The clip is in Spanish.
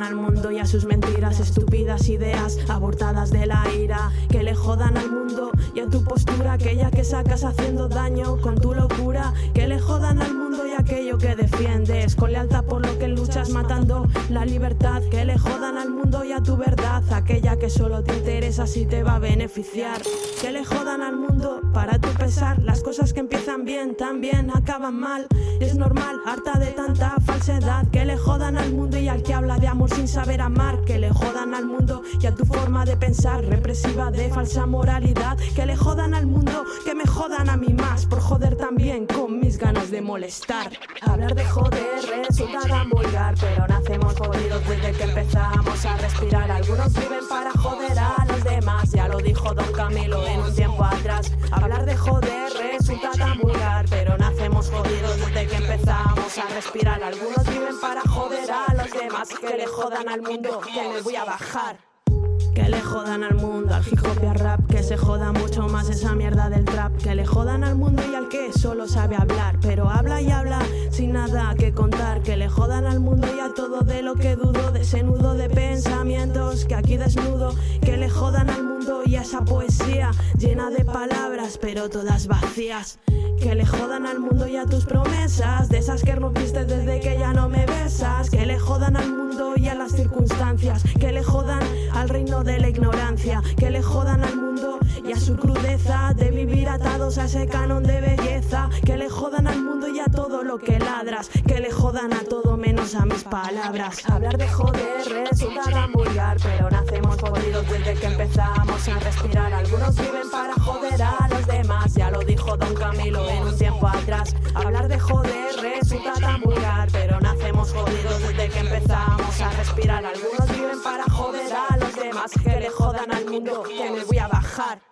al mundo y a sus mentiras, estúpidas ideas abortadas de la ira, que le jodan al mundo aquella que sacas haciendo daño con tu locura. Que le jodan al mundo y aquello que defiendes con lealtad por lo que luchas matando la libertad. Que le jodan al mundo y a tu verdad, aquella que solo te interesa si te va a beneficiar. Que le jodan al mundo para tu pesar, las cosas que empiezan bien también acaban mal. Es normal, harta de tanta falsedad. Que le jodan al mundo y al que habla de amor sin saber amar. A tu forma de pensar represiva de falsa moralidad. Que le jodan al mundo, que me jodan a mí más por joder también con mis ganas de molestar. Hablar de joder resulta tan vulgar, pero nacemos jodidos desde que empezamos a respirar. Algunos viven para joder a los demás, ya lo dijo Don Camilo en un tiempo atrás. Hablar de joder resulta tan vulgar, pero nacemos jodidos desde que empezamos a respirar. Algunos viven para joder a los demás, que le jodan al mundo, que les voy a bajar. Que le jodan al mundo, al hip hop y al rap, que se joda mucho más esa mierda del trap. Que le jodan al mundo y al que solo sabe hablar, pero habla y habla sin nada que contar. Que le jodan al mundo y a todo de lo que dudo, de ese nudo de pensamientos que aquí desnudo. Que le jodan al mundo y a esa poesía llena de palabras, pero todas vacías. Que le jodan al mundo y a tus promesas, de esas que rompiste desde que ya no me besas. Que le jodan al mundo y a las circunstancias. Que le jodan de la ignorancia. Que le jodan al mundo y a su crudeza de vivir atados a ese canon de belleza. Que le jodan al mundo y a todo lo que ladras. Que le jodan a todo menos a mis palabras. Hablar de joder resulta tan vulgar, pero nacemos jodidos desde que empezamos a respirar. Algunos viven para joder a los demás, ya lo dijo Don Camilo en un tiempo atrás. Hablar de joder resulta tan vulgar, pero nacemos jodidos desde que empezamos a respirar. Algunos que le jodan al mundo, que me voy a bajar.